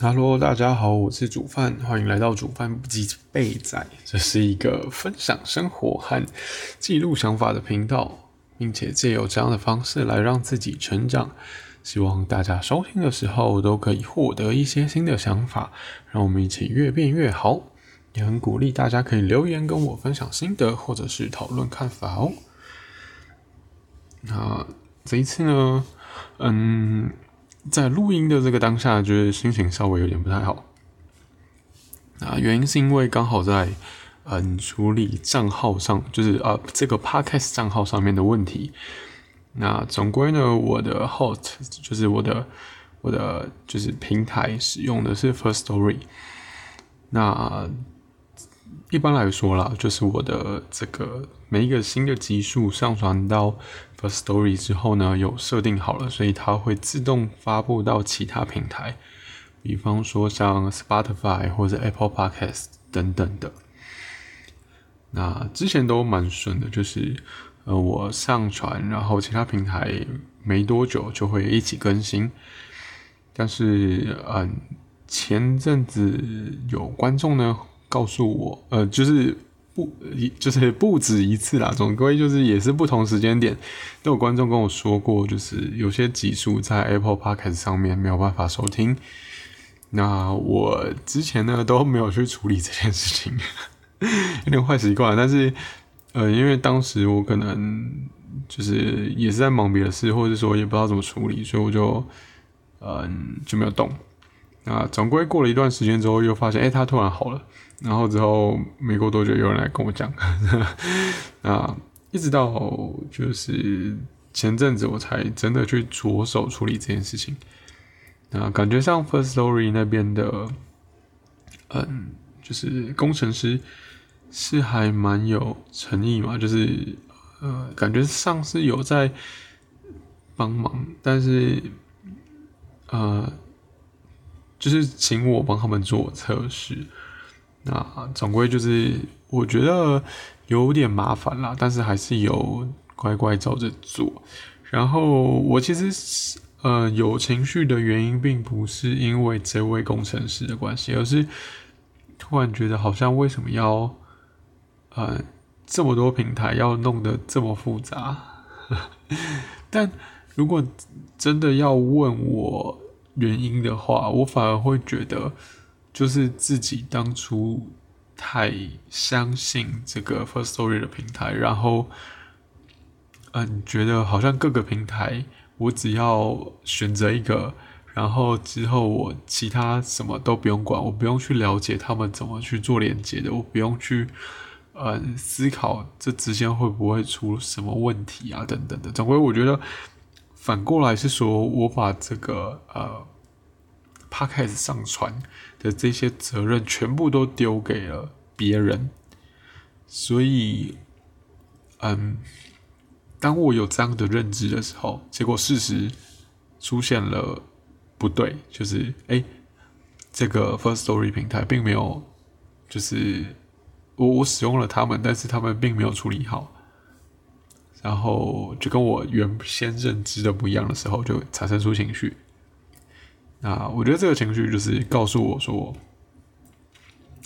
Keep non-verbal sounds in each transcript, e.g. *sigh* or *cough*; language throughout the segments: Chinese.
Hello，大家好，我是煮饭，欢迎来到煮饭不记备仔。这是一个分享生活和记录想法的频道，并且借由这样的方式来让自己成长。希望大家收听的时候都可以获得一些新的想法，让我们一起越变越好。也很鼓励大家可以留言跟我分享心得，或者是讨论看法哦。那这一次呢，嗯。在录音的这个当下，就是心情稍微有点不太好。啊，原因是因为刚好在嗯处理账号上，就是啊这个 podcast 账号上面的问题。那总归呢，我的 host 就是我的我的就是平台使用的是 First Story。那一般来说啦，就是我的这个每一个新的集数上传到 First Story 之后呢，有设定好了，所以它会自动发布到其他平台，比方说像 Spotify 或者 Apple Podcast 等等的。那之前都蛮顺的，就是呃我上传，然后其他平台没多久就会一起更新。但是嗯，前阵子有观众呢。告诉我，呃，就是不，就是不止一次啦。总归就是也是不同时间点都有观众跟我说过，就是有些集数在 Apple Podcast 上面没有办法收听。那我之前呢都没有去处理这件事情，有点坏习惯。但是，呃，因为当时我可能就是也是在忙别的事，或者说也不知道怎么处理，所以我就嗯就没有动。那总归过了一段时间之后，又发现，哎，他突然好了。然后之后没过多久，有人来跟我讲，*laughs* 啊，一直到就是前阵子，我才真的去着手处理这件事情。啊，感觉像 First Story 那边的，嗯，就是工程师是还蛮有诚意嘛，就是呃，感觉上是有在帮忙，但是呃，就是请我帮他们做测试。那总归就是，我觉得有点麻烦啦，但是还是有乖乖照着做。然后我其实呃有情绪的原因，并不是因为这位工程师的关系，而是突然觉得好像为什么要呃这么多平台要弄得这么复杂？*laughs* 但如果真的要问我原因的话，我反而会觉得。就是自己当初太相信这个 First Story 的平台，然后，嗯，觉得好像各个平台我只要选择一个，然后之后我其他什么都不用管，我不用去了解他们怎么去做连接的，我不用去，嗯，思考这之间会不会出什么问题啊，等等的。总归我觉得反过来是说，我把这个呃。他开始上传的这些责任全部都丢给了别人，所以，嗯，当我有这样的认知的时候，结果事实出现了不对，就是哎，这个 First Story 平台并没有，就是我我使用了他们，但是他们并没有处理好，然后就跟我原先认知的不一样的时候，就产生出情绪。那我觉得这个情绪就是告诉我说，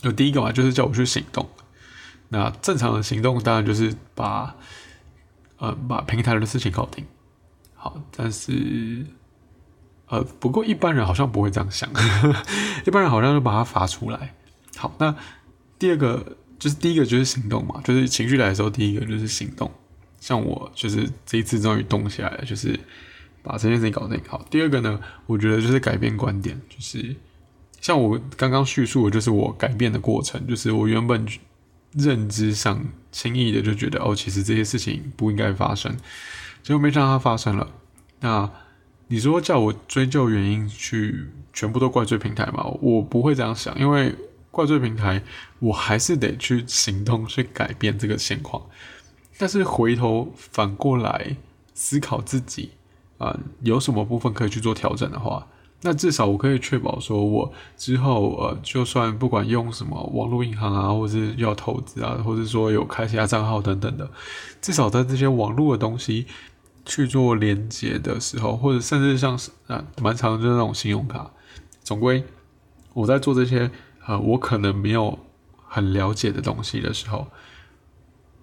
就第一个嘛，就是叫我去行动。那正常的行动当然就是把，呃，把平台的事情搞定。好，但是，呃，不过一般人好像不会这样想，*laughs* 一般人好像就把它发出来。好，那第二个就是第一个就是行动嘛，就是情绪来的时候，第一个就是行动。像我就是这一次终于动起来了，就是。把这件事情搞定好。第二个呢，我觉得就是改变观点，就是像我刚刚叙述的，就是我改变的过程，就是我原本认知上轻易的就觉得哦，其实这些事情不应该发生，结果没想到它发生了。那你说叫我追究原因，去全部都怪罪平台吗？我不会这样想，因为怪罪平台，我还是得去行动去改变这个现况。但是回头反过来思考自己。啊，有什么部分可以去做调整的话，那至少我可以确保说，我之后呃，就算不管用什么网络银行啊，或者是要投资啊，或者说有开其他账号等等的，至少在这些网络的东西去做连接的时候，或者甚至像是啊，蛮常就是那种信用卡，总归我在做这些呃，我可能没有很了解的东西的时候，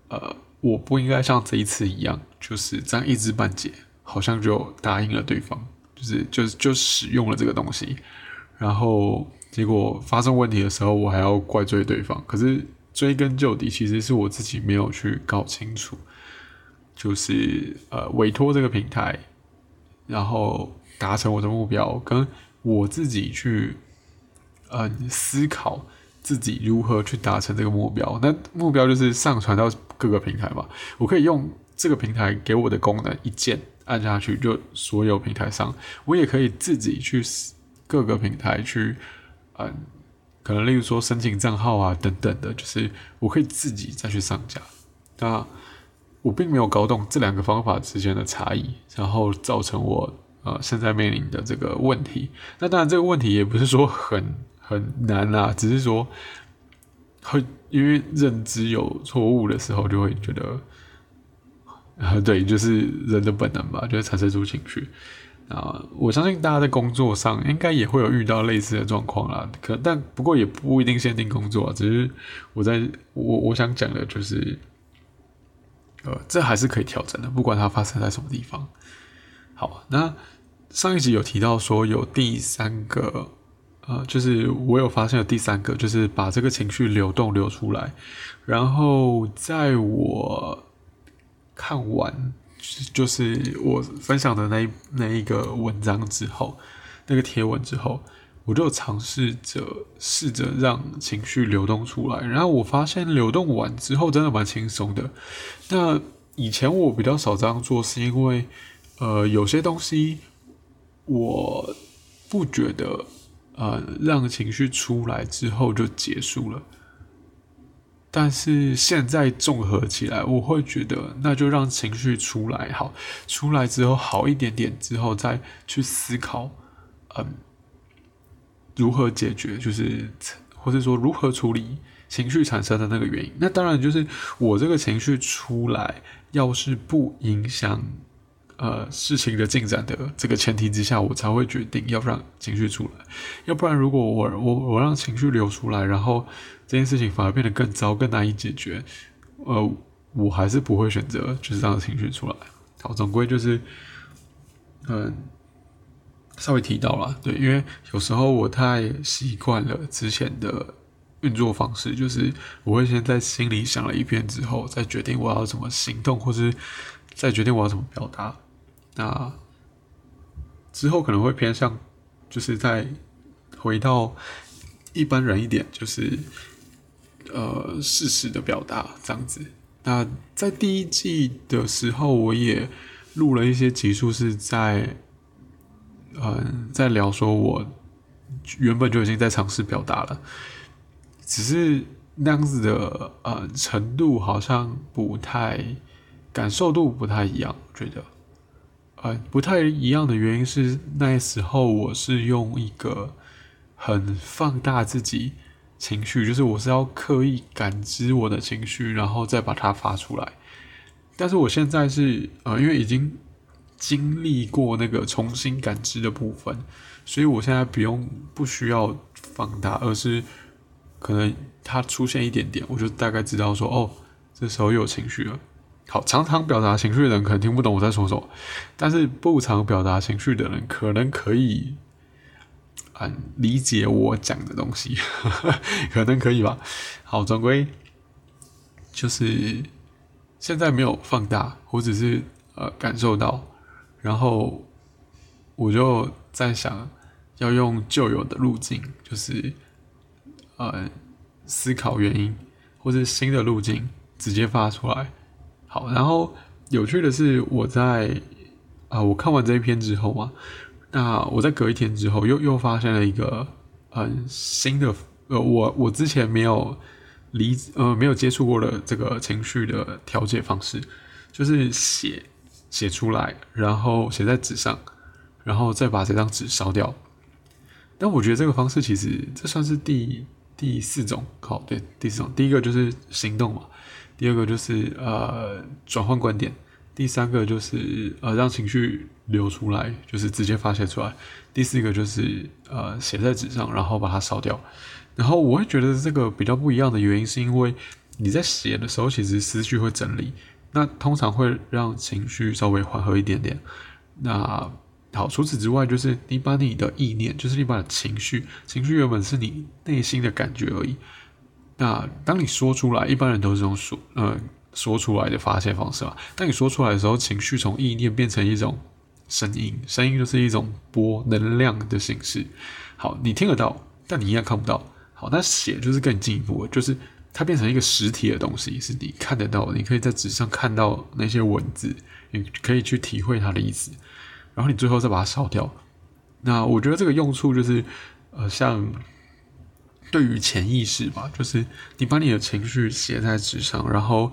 呃，我不应该像这一次一样，就是这样一知半解，好像就答应了对方，就是就就使用了这个东西，然后结果发生问题的时候，我还要怪罪对方。可是追根究底，其实是我自己没有去搞清楚，就是呃，委托这个平台，然后达成我的目标，跟我自己去。嗯，思考自己如何去达成这个目标。那目标就是上传到各个平台嘛。我可以用这个平台给我的功能一键按下去，就所有平台上。我也可以自己去各个平台去，嗯，可能例如说申请账号啊等等的，就是我可以自己再去上架。那我并没有搞懂这两个方法之间的差异，然后造成我呃现在面临的这个问题。那当然这个问题也不是说很。很难啊，只是说会因为认知有错误的时候，就会觉得啊，对，就是人的本能吧，就会产生出情绪啊。我相信大家在工作上应该也会有遇到类似的状况啦，可但不过也不一定限定工作，只是我在我我想讲的就是，呃，这还是可以调整的，不管它发生在什么地方。好，那上一集有提到说有第三个。呃，就是我有发现了第三个，就是把这个情绪流动流出来。然后在我看完就是我分享的那一那一个文章之后，那个贴文之后，我就尝试着试着让情绪流动出来。然后我发现流动完之后真的蛮轻松的。那以前我比较少这样做，是因为呃有些东西我不觉得。呃，让情绪出来之后就结束了。但是现在综合起来，我会觉得那就让情绪出来好，出来之后好一点点之后再去思考，嗯，如何解决，就是或者说如何处理情绪产生的那个原因。那当然就是我这个情绪出来，要是不影响。呃，事情的进展的这个前提之下，我才会决定要不让情绪出来。要不然，如果我我我让情绪流出来，然后这件事情反而变得更糟、更难以解决，呃，我还是不会选择就是让情绪出来。好，总归就是，嗯，稍微提到了，对，因为有时候我太习惯了之前的运作方式，就是我会先在心里想了一遍之后，再决定我要怎么行动，或是再决定我要怎么表达。那之后可能会偏向，就是在回到一般人一点，就是呃事实的表达这样子。那在第一季的时候，我也录了一些集数，是在嗯在聊说我原本就已经在尝试表达了，只是那样子的呃程度好像不太感受度不太一样，我觉得。呃，不太一样的原因是，那时候我是用一个很放大自己情绪，就是我是要刻意感知我的情绪，然后再把它发出来。但是我现在是呃，因为已经经历过那个重新感知的部分，所以我现在不用不需要放大，而是可能它出现一点点，我就大概知道说，哦，这时候又有情绪了。好，常常表达情绪的人可能听不懂我在说什么，但是不常表达情绪的人可能可以，嗯，理解我讲的东西，*laughs* 可能可以吧。好，总归就是现在没有放大，我只是呃感受到，然后我就在想要用旧有的路径，就是呃思考原因，或是新的路径直接发出来。好，然后有趣的是，我在啊，我看完这一篇之后嘛，那我在隔一天之后，又又发现了一个很新的，呃，我我之前没有理呃没有接触过的这个情绪的调节方式，就是写写出来，然后写在纸上，然后再把这张纸烧掉。但我觉得这个方式其实这算是第第四种，好，对，第四种，第一个就是行动嘛。第二个就是呃转换观点，第三个就是呃让情绪流出来，就是直接发泄出来。第四个就是呃写在纸上，然后把它烧掉。然后我会觉得这个比较不一样的原因，是因为你在写的时候，其实思绪会整理，那通常会让情绪稍微缓和一点点。那好，除此之外，就是你把你的意念，就是你把情绪，情绪原本是你内心的感觉而已。那当你说出来，一般人都是这种说，呃，说出来的发泄方式嘛。当你说出来的时候，情绪从意念变成一种声音，声音就是一种波能量的形式。好，你听得到，但你一样看不到。好，那写就是更进一步，就是它变成一个实体的东西，是你看得到，你可以在纸上看到那些文字，你可以去体会它的意思。然后你最后再把它烧掉，那我觉得这个用处就是，呃，像对于潜意识吧，就是你把你的情绪写在纸上，然后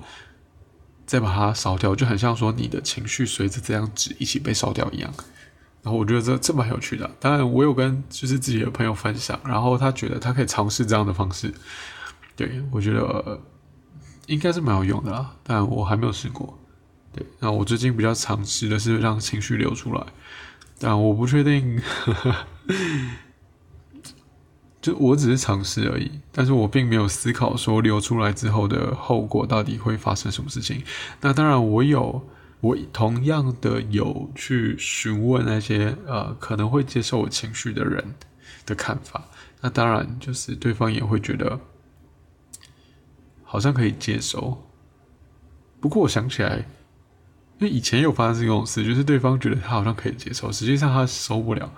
再把它烧掉，就很像说你的情绪随着这张纸一起被烧掉一样。然后我觉得这这蛮有趣的，当然我有跟就是自己的朋友分享，然后他觉得他可以尝试这样的方式，对我觉得应该是蛮有用的啦，但我还没有试过。对，那我最近比较尝试的是让情绪流出来，但我不确定，就我只是尝试而已，但是我并没有思考说流出来之后的后果到底会发生什么事情。那当然，我有，我同样的有去询问那些呃可能会接受我情绪的人的看法。那当然，就是对方也会觉得好像可以接受。不过我想起来。因为以前有发生这种事，就是对方觉得他好像可以接受，实际上他受不了。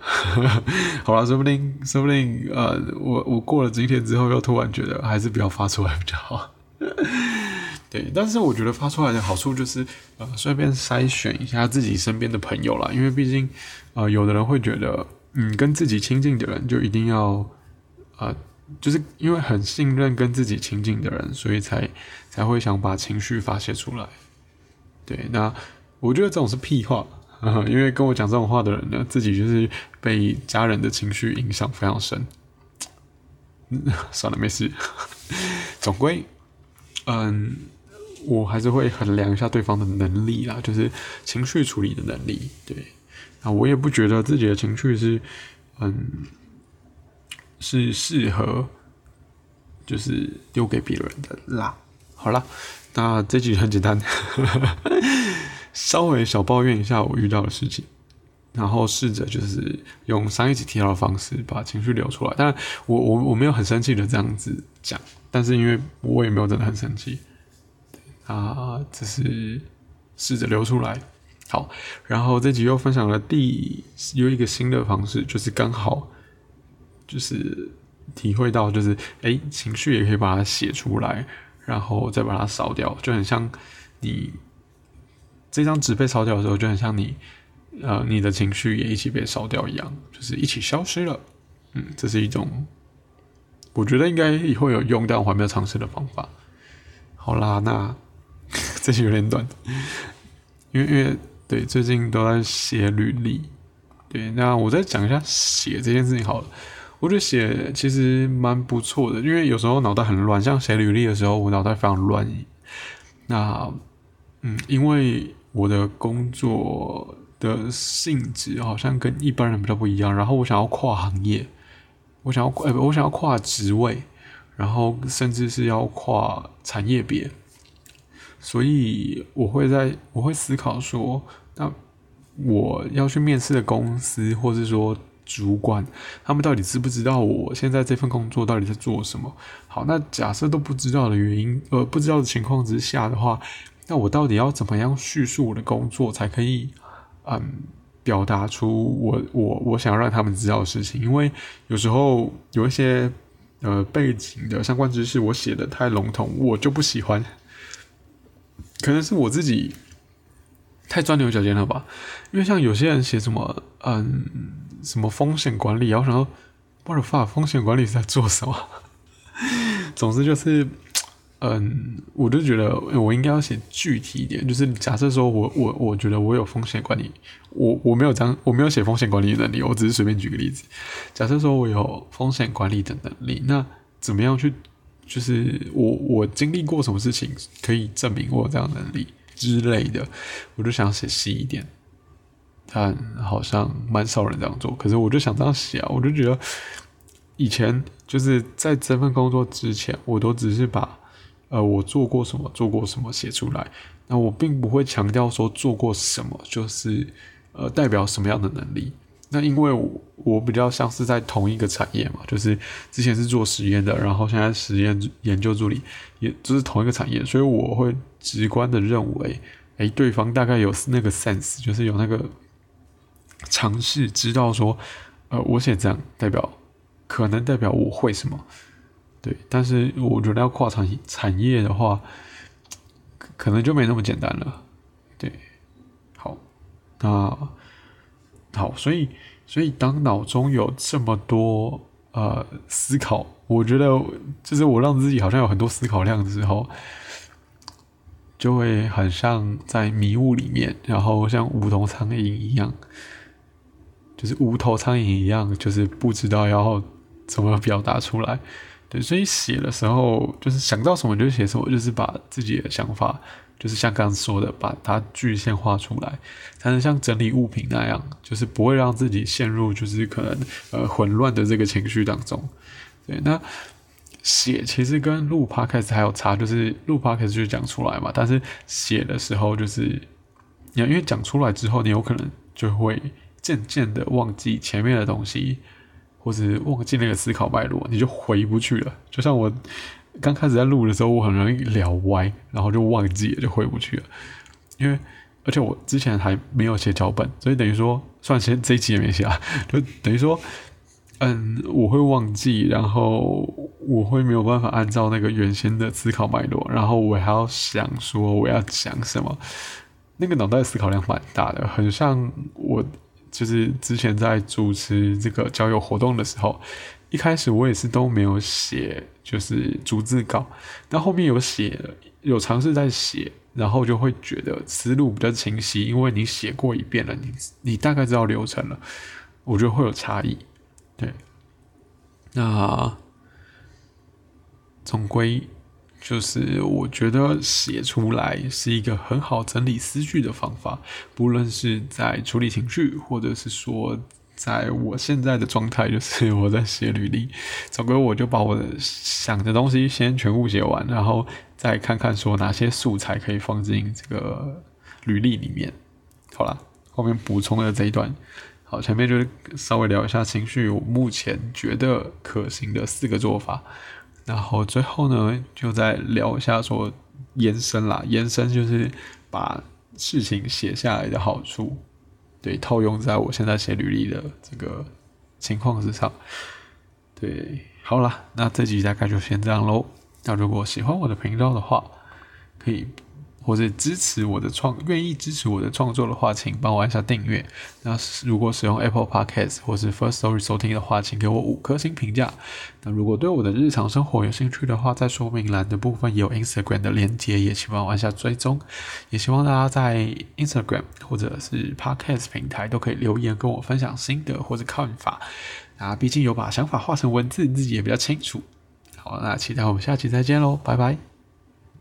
*laughs* 好了，说不定，说不定，呃，我我过了今天之后，又突然觉得还是不要发出来比较好。*laughs* 对，但是我觉得发出来的好处就是，呃，顺便筛选一下自己身边的朋友啦，因为毕竟，呃，有的人会觉得，嗯，跟自己亲近的人就一定要，呃，就是因为很信任跟自己亲近的人，所以才才会想把情绪发泄出来。对，那我觉得这种是屁话，*laughs* 因为跟我讲这种话的人呢，自己就是被家人的情绪影响非常深。*laughs* 算了，没事。*laughs* 总归，嗯，我还是会衡量一下对方的能力啦，就是情绪处理的能力。对，那我也不觉得自己的情绪是，嗯，是适合，就是丢给别人的啦。好了。那这句很简单，稍微小抱怨一下我遇到的事情，然后试着就是用上一集提到的方式把情绪流出来。但我我我没有很生气的这样子讲，但是因为我也没有真的很生气，啊，只是试着流出来。好，然后这集又分享了第有一个新的方式，就是刚好就是体会到，就是哎，情绪也可以把它写出来。然后再把它烧掉，就很像你这张纸被烧掉的时候，就很像你呃你的情绪也一起被烧掉一样，就是一起消失了。嗯，这是一种我觉得应该以后有用，但我还没有尝试的方法。好啦，那 *laughs* 这些有点短，因为因为对最近都在写履历，对，那我再讲一下写这件事情好了。我觉得写其实蛮不错的，因为有时候脑袋很乱，像写履历的时候，我脑袋非常乱。那，嗯，因为我的工作的性质好像跟一般人比较不一样，然后我想要跨行业，我想要跨，我想要跨职位，然后甚至是要跨产业别，所以我会在我会思考说，那我要去面试的公司，或是说。主管他们到底知不知道我现在这份工作到底在做什么？好，那假设都不知道的原因，呃，不知道的情况之下的话，那我到底要怎么样叙述我的工作才可以，嗯，表达出我我我想要让他们知道的事情？因为有时候有一些呃背景的相关知识我写的太笼统，我就不喜欢。可能是我自己太钻牛角尖了吧？因为像有些人写什么，嗯。什么风险管理？然后想说，what the fuck？风险管理是在做什么？*laughs* 总之就是，嗯，我就觉得我应该要写具体一点。就是假设说我我我觉得我有风险管理，我我没有这样，我没有写风险管理的能力，我只是随便举个例子。假设说我有风险管理的能力，那怎么样去？就是我我经历过什么事情可以证明我有这样能力？之类的，我就想写细一点。但好像蛮少人这样做，可是我就想这样写啊，我就觉得以前就是在这份工作之前，我都只是把呃我做过什么做过什么写出来，那我并不会强调说做过什么就是呃代表什么样的能力。那因为我比较像是在同一个产业嘛，就是之前是做实验的，然后现在实验研究助理，也就是同一个产业，所以我会直观的认为，哎，对方大概有那个 sense，就是有那个尝试知道说，呃，我写这样代表可能代表我会什么，对，但是我觉得要跨产产业的话，可能就没那么简单了，对，好，那。好，所以，所以当脑中有这么多呃思考，我觉得就是我让自己好像有很多思考量的时候，就会很像在迷雾里面，然后像无头苍蝇一样，就是无头苍蝇一样，就是不知道要怎么表达出来。对，所以写的时候就是想到什么就写什么，就是把自己的想法。就是像刚刚说的，把它具象化出来，才能像整理物品那样，就是不会让自己陷入就是可能呃混乱的这个情绪当中。对，那写其实跟录 podcast 还有差，就是录 podcast 就讲出来嘛，但是写的时候就是，你因为讲出来之后，你有可能就会渐渐的忘记前面的东西，或者忘记那个思考脉络，你就回不去了。就像我。刚开始在录的时候，我很容易聊歪，然后就忘记了，就回不去了。因为而且我之前还没有写脚本，所以等于说，算先这一期也没写啊，*laughs* 就等于说，嗯，我会忘记，然后我会没有办法按照那个原先的思考脉络，然后我还要想说我要讲什么，那个脑袋思考量蛮大的，很像我就是之前在主持这个交友活动的时候。一开始我也是都没有写，就是逐字稿，那后面有写，有尝试在写，然后就会觉得思路比较清晰，因为你写过一遍了，你你大概知道流程了，我觉得会有差异，对，那总归就是我觉得写出来是一个很好整理思绪的方法，不论是在处理情绪，或者是说。在我现在的状态，就是我在写履历，总归我就把我的想的东西先全部写完，然后再看看说哪些素材可以放进这个履历里面。好了，后面补充的这一段，好，前面就稍微聊一下情绪，我目前觉得可行的四个做法，然后最后呢，就再聊一下说延伸啦，延伸就是把事情写下来的好处。对，套用在我现在写履历的这个情况之上。对，好啦，那这集大概就先这样喽。那如果喜欢我的频道的话，可以。或者支持我的创，愿意支持我的创作的话，请帮我按下订阅。那如果使用 Apple Podcast 或是 First Story 收听的话，请给我五颗星评价。那如果对我的日常生活有兴趣的话，在说明栏的部分有 Instagram 的链接，也请帮我按下追踪。也希望大家在 Instagram 或者是 Podcast 平台都可以留言跟我分享心得或者看法。啊，毕竟有把想法化成文字，自己也比较清楚。好，那期待我们下期再见喽，拜拜。